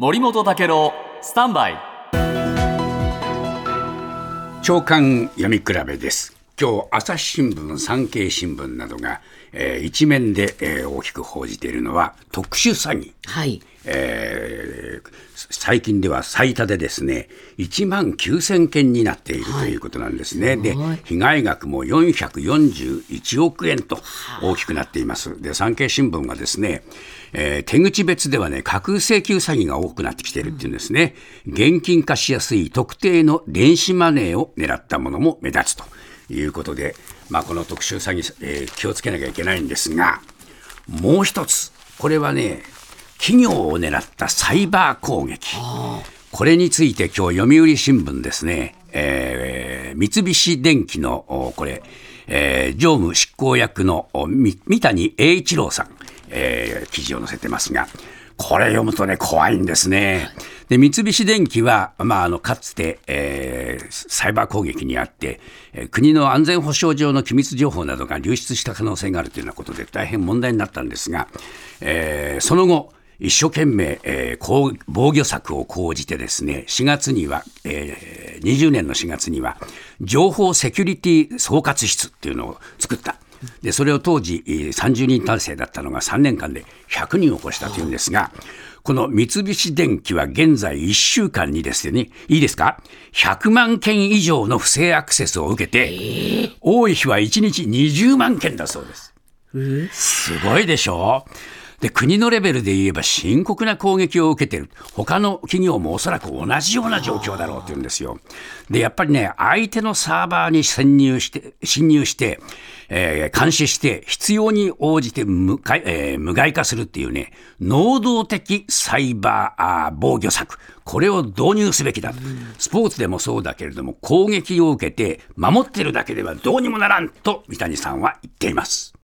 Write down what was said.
森本武郎スタンバイ。長官読み比べです。今日朝日新聞産経新聞などが、えー、一面で、えー、大きく報じているのは特殊詐欺、はい。えー、最近では最多でですね1万9000件になっているということなんですね、はい、で被害額も441億円と大きくなっています。で産経新聞がですね、えー、手口別ではね架空請求詐欺が多くなってきているっていうんですね。現金化しやすい特定の電子マネーを狙ったものも目立つということで、まあ、この特殊詐欺、えー、気をつけなきゃいけないんですがもう一つこれはね企業を狙ったサイバー攻撃。これについて今日読売新聞ですね、えー、三菱電機のこれ、えー、常務執行役の三谷栄一郎さん、えー、記事を載せてますが、これ読むとね、怖いんですね。で、三菱電機は、まあ、あの、かつて、えー、サイバー攻撃にあって、えー、国の安全保障上の機密情報などが流出した可能性があるというようなことで大変問題になったんですが、えー、その後、一生懸命、えー、防御策を講じてですね、4月には、えー、20年の4月には、情報セキュリティ総括室っていうのを作った。で、それを当時30人体制だったのが3年間で100人を超したというんですが、この三菱電機は現在1週間にですね、いいですか ?100 万件以上の不正アクセスを受けて、多い日は1日20万件だそうです。すごいでしょ？で、国のレベルで言えば深刻な攻撃を受けてる。他の企業もおそらく同じような状況だろうって言うんですよ。で、やっぱりね、相手のサーバーに潜入して、侵入して、えー、監視して、必要に応じて無,、えー、無害化するっていうね、能動的サイバー防御策。これを導入すべきだ。スポーツでもそうだけれども、攻撃を受けて、守ってるだけではどうにもならんと、三谷さんは言っています。